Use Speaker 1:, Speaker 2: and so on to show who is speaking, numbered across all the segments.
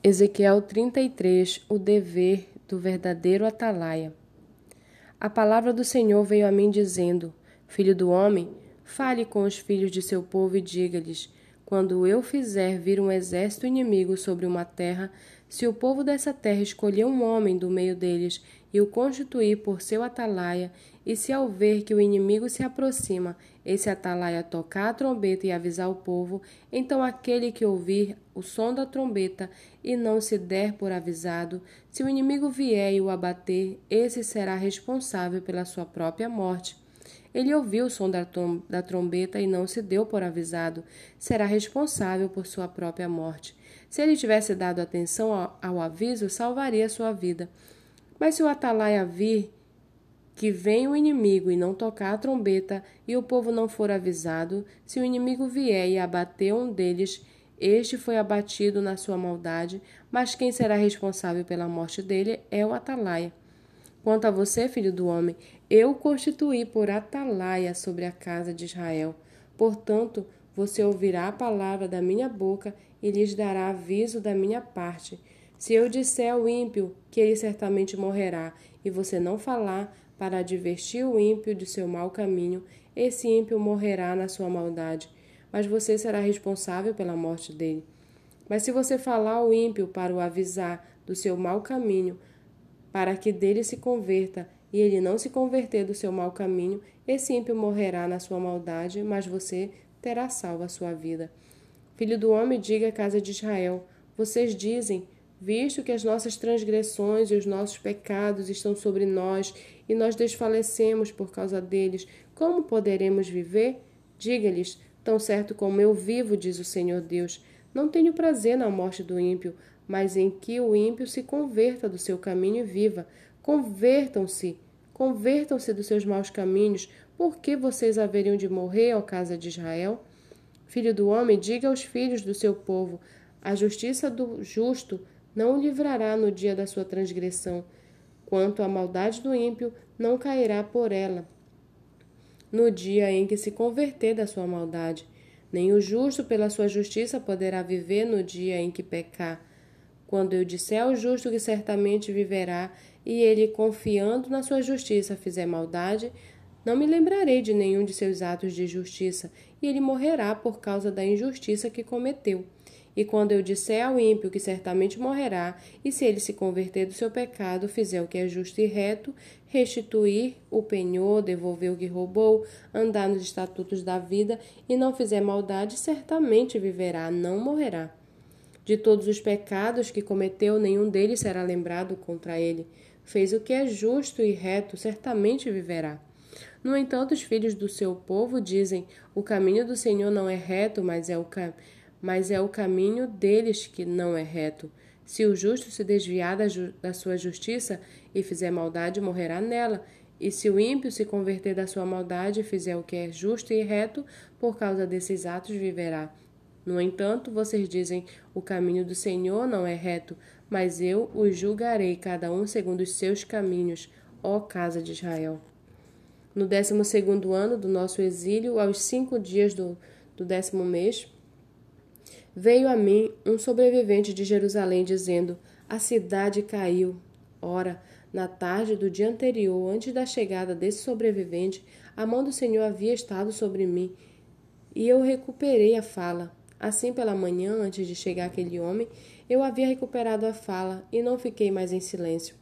Speaker 1: Ezequiel 33 O dever do verdadeiro atalaia. A palavra do Senhor veio a mim dizendo: Filho do homem, fale com os filhos de seu povo e diga-lhes: Quando eu fizer vir um exército inimigo sobre uma terra, se o povo dessa terra escolher um homem do meio deles e o constituir por seu atalaia, e se ao ver que o inimigo se aproxima, esse atalaia tocar a trombeta e avisar o povo, então aquele que ouvir o som da trombeta e não se der por avisado, se o inimigo vier e o abater, esse será responsável pela sua própria morte. Ele ouviu o som da trombeta e não se deu por avisado, será responsável por sua própria morte. Se ele tivesse dado atenção ao, ao aviso, salvaria sua vida. Mas se o atalaia vir que vem o inimigo e não tocar a trombeta, e o povo não for avisado, se o inimigo vier e abater um deles, este foi abatido na sua maldade, mas quem será responsável pela morte dele é o atalaia. Quanto a você, filho do homem, eu constituí por atalaia sobre a casa de Israel. Portanto, você ouvirá a palavra da minha boca e lhes dará aviso da minha parte. Se eu disser ao ímpio que ele certamente morrerá, e você não falar para advertir o ímpio de seu mau caminho, esse ímpio morrerá na sua maldade, mas você será responsável pela morte dele. Mas se você falar ao ímpio para o avisar do seu mau caminho, para que dele se converta, e ele não se converter do seu mau caminho, esse ímpio morrerá na sua maldade, mas você terá salvo a sua vida. Filho do homem, diga à casa de Israel: Vocês dizem, visto que as nossas transgressões e os nossos pecados estão sobre nós e nós desfalecemos por causa deles, como poderemos viver? Diga-lhes: Tão certo como eu vivo, diz o Senhor Deus, não tenho prazer na morte do ímpio, mas em que o ímpio se converta do seu caminho e viva. Convertam-se, convertam-se dos seus maus caminhos, por que vocês haveriam de morrer, ó casa de Israel? Filho do homem, diga aos filhos do seu povo: a justiça do justo não o livrará no dia da sua transgressão, quanto à maldade do ímpio não cairá por ela no dia em que se converter da sua maldade. Nem o justo pela sua justiça poderá viver no dia em que pecar. Quando eu disser ao justo que certamente viverá, e ele, confiando na sua justiça, fizer maldade, não me lembrarei de nenhum de seus atos de justiça, e ele morrerá por causa da injustiça que cometeu. E quando eu disser ao ímpio que certamente morrerá, e se ele se converter do seu pecado, fizer o que é justo e reto, restituir o penhor, devolver o que roubou, andar nos estatutos da vida e não fizer maldade, certamente viverá, não morrerá. De todos os pecados que cometeu, nenhum deles será lembrado contra ele. Fez o que é justo e reto, certamente viverá. No entanto, os filhos do seu povo dizem: O caminho do Senhor não é reto, mas é o caminho mas é o caminho deles que não é reto. Se o justo se desviar da, ju da sua justiça e fizer maldade, morrerá nela. E se o ímpio se converter da sua maldade e fizer o que é justo e reto, por causa desses atos viverá. No entanto, vocês dizem: o caminho do Senhor não é reto, mas eu os julgarei, cada um segundo os seus caminhos, ó casa de Israel. No décimo segundo ano do nosso exílio, aos cinco dias do, do décimo mês, Veio a mim um sobrevivente de Jerusalém dizendo: A cidade caiu. Ora, na tarde do dia anterior, antes da chegada desse sobrevivente, a mão do Senhor havia estado sobre mim e eu recuperei a fala. Assim, pela manhã, antes de chegar aquele homem, eu havia recuperado a fala e não fiquei mais em silêncio.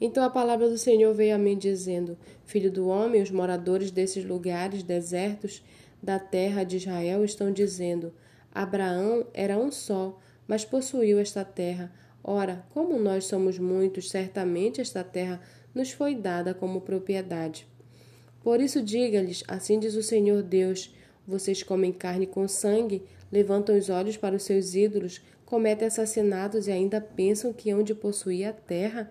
Speaker 1: Então a palavra do Senhor veio a mim dizendo: Filho do homem, os moradores desses lugares desertos da terra de Israel estão dizendo: Abraão era um só, mas possuiu esta terra. Ora, como nós somos muitos, certamente esta terra nos foi dada como propriedade. Por isso, diga-lhes: Assim diz o Senhor Deus: Vocês comem carne com sangue, levantam os olhos para os seus ídolos, cometem assassinatos e ainda pensam que hão de possuir a terra?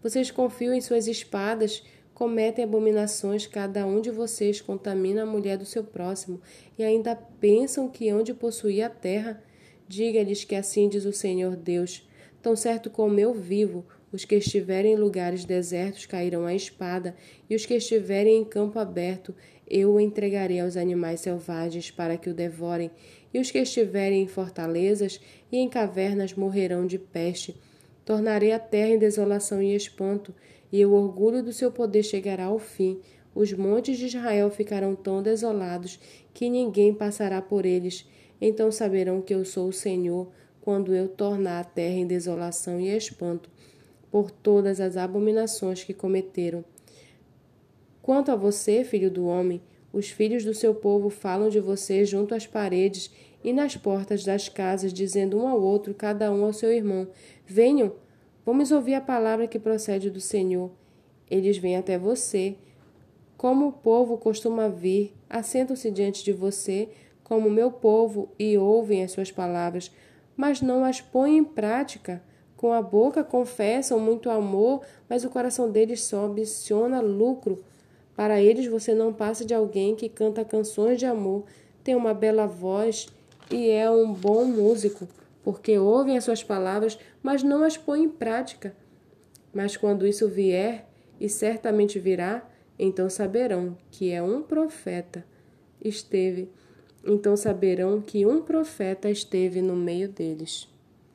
Speaker 1: Vocês confiam em suas espadas, cometem abominações, cada um de vocês contamina a mulher do seu próximo, e ainda pensam que hão de possuir a terra. Diga-lhes que assim diz o Senhor Deus: Tão certo como eu vivo, os que estiverem em lugares desertos cairão à espada, e os que estiverem em campo aberto, eu o entregarei aos animais selvagens para que o devorem, e os que estiverem em fortalezas e em cavernas morrerão de peste. Tornarei a terra em desolação e espanto, e o orgulho do seu poder chegará ao fim. Os montes de Israel ficarão tão desolados que ninguém passará por eles. Então saberão que eu sou o Senhor, quando eu tornar a terra em desolação e espanto, por todas as abominações que cometeram. Quanto a você, filho do homem, os filhos do seu povo falam de você junto às paredes e nas portas das casas, dizendo um ao outro, cada um ao seu irmão: Venham, vamos ouvir a palavra que procede do Senhor. Eles vêm até você. Como o povo costuma vir, assentam-se diante de você, como meu povo, e ouvem as suas palavras, mas não as põem em prática. Com a boca confessam muito amor, mas o coração deles só ambiciona lucro. Para eles, você não passa de alguém que canta canções de amor, tem uma bela voz e é um bom músico, porque ouvem as suas palavras, mas não as põem em prática. Mas quando isso vier, e certamente virá, então saberão que é um profeta esteve. Então saberão que um profeta esteve no meio deles.